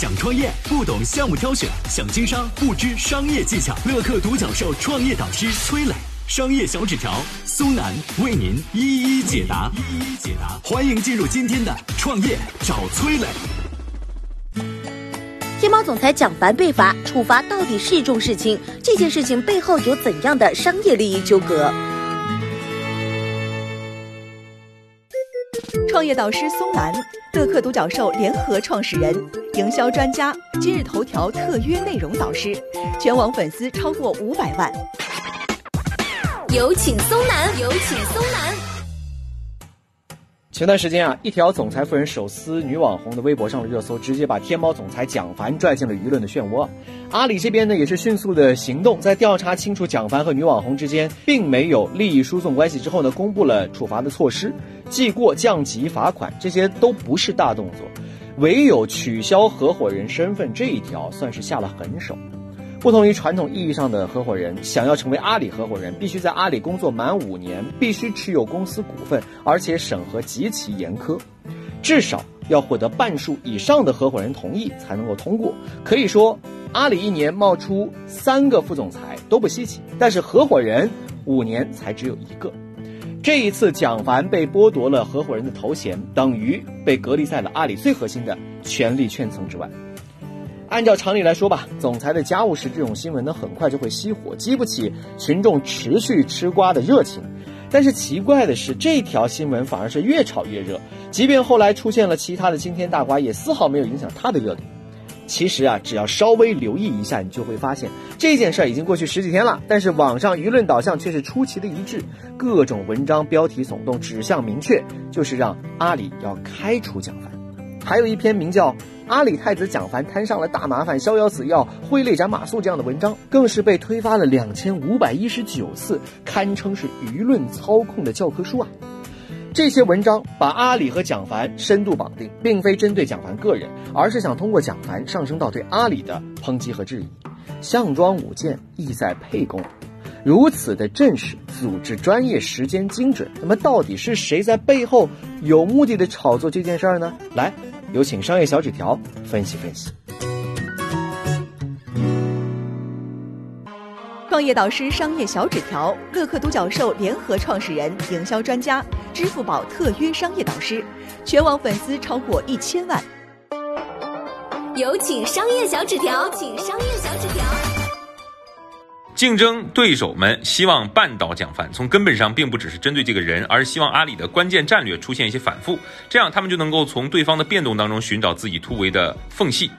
想创业不懂项目挑选，想经商不知商业技巧。乐客独角兽创业导师崔磊，商业小纸条苏南为您一一解答。一一解答，欢迎进入今天的创业找崔磊。天猫总裁蒋凡被罚处罚到底是一重事情？这件事情背后有怎样的商业利益纠葛？创业导师松南，乐客独角兽联合创始人，营销专家，今日头条特约内容导师，全网粉丝超过五百万。有请松南，有请松南。前段时间啊，一条总裁夫人手撕女网红的微博上了热搜，直接把天猫总裁蒋凡拽进了舆论的漩涡。阿里这边呢，也是迅速的行动，在调查清楚蒋凡和女网红之间并没有利益输送关系之后呢，公布了处罚的措施。记过、降级、罚款，这些都不是大动作，唯有取消合伙人身份这一条算是下了狠手。不同于传统意义上的合伙人，想要成为阿里合伙人，必须在阿里工作满五年，必须持有公司股份，而且审核极其严苛，至少要获得半数以上的合伙人同意才能够通过。可以说，阿里一年冒出三个副总裁都不稀奇，但是合伙人五年才只有一个。这一次，蒋凡被剥夺了合伙人的头衔，等于被隔离在了阿里最核心的权力圈层之外。按照常理来说吧，总裁的家务事这种新闻呢，很快就会熄火，激不起群众持续吃瓜的热情。但是奇怪的是，这条新闻反而是越炒越热，即便后来出现了其他的惊天大瓜，也丝毫没有影响他的热度。其实啊，只要稍微留意一下，你就会发现这件事儿已经过去十几天了，但是网上舆论导向却是出奇的一致，各种文章标题耸动，指向明确，就是让阿里要开除蒋凡。还有一篇名叫《阿里太子蒋凡摊上了大麻烦，逍遥死要挥泪斩马谡》这样的文章，更是被推发了两千五百一十九次，堪称是舆论操控的教科书啊。这些文章把阿里和蒋凡深度绑定，并非针对蒋凡个人，而是想通过蒋凡上升到对阿里的抨击和质疑。项庄舞剑，意在沛公，如此的阵势、组织专业、时间精准，那么到底是谁在背后有目的的炒作这件事儿呢？来，有请商业小纸条分析分析。创业导师商业小纸条，乐客独角兽联合创始人，营销专家，支付宝特约商业导师，全网粉丝超过一千万。有请商业小纸条，请商业小纸条。竞争对手们希望半岛蒋凡，从根本上并不只是针对这个人，而是希望阿里的关键战略出现一些反复，这样他们就能够从对方的变动当中寻找自己突围的缝隙。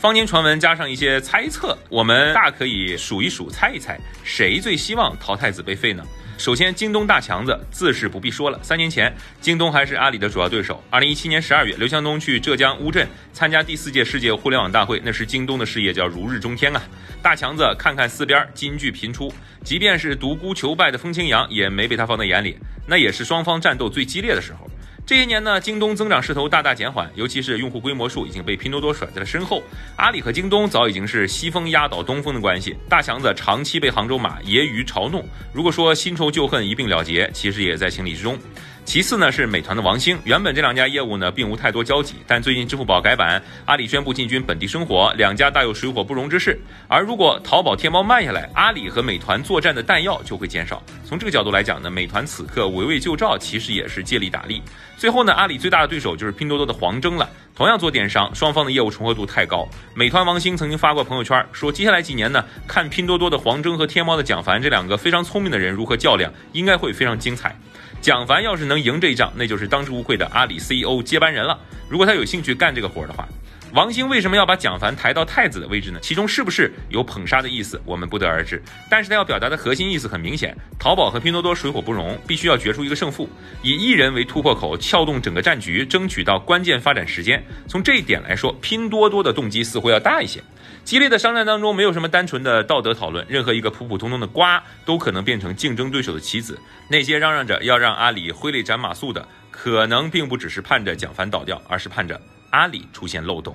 坊间传闻加上一些猜测，我们大可以数一数、猜一猜，谁最希望淘汰子被废呢？首先，京东大强子自是不必说了。三年前，京东还是阿里的主要对手。二零一七年十二月，刘强东去浙江乌镇参加第四届世界互联网大会，那时京东的事业叫如日中天啊！大强子看看四边，金句频出，即便是独孤求败的风清扬也没被他放在眼里，那也是双方战斗最激烈的时候。这些年呢，京东增长势头大大减缓，尤其是用户规模数已经被拼多多甩在了身后。阿里和京东早已经是西风压倒东风的关系，大强子长期被杭州马揶揄嘲弄。如果说新仇旧恨一并了结，其实也在情理之中。其次呢是美团的王兴，原本这两家业务呢并无太多交集，但最近支付宝改版，阿里宣布进军本地生活，两家大有水火不容之势。而如果淘宝、天猫慢下来，阿里和美团作战的弹药就会减少。从这个角度来讲呢，美团此刻围魏救赵，其实也是借力打力。最后呢，阿里最大的对手就是拼多多的黄峥了，同样做电商，双方的业务重合度太高。美团王兴曾经发过朋友圈说，接下来几年呢，看拼多多的黄峥和天猫的蒋凡这两个非常聪明的人如何较量，应该会非常精彩。蒋凡要是能赢这一仗，那就是当之无愧的阿里 CEO 接班人了。如果他有兴趣干这个活的话，王兴为什么要把蒋凡抬到太子的位置呢？其中是不是有捧杀的意思，我们不得而知。但是他要表达的核心意思很明显：淘宝和拼多多水火不容，必须要决出一个胜负，以一人为突破口，撬动整个战局，争取到关键发展时间。从这一点来说，拼多多的动机似乎要大一些。激烈的商战当中，没有什么单纯的道德讨论，任何一个普普通通的瓜都可能变成竞争对手的棋子。那些嚷嚷着要让阿里挥泪斩马谡的，可能并不只是盼着蒋凡倒掉，而是盼着阿里出现漏洞。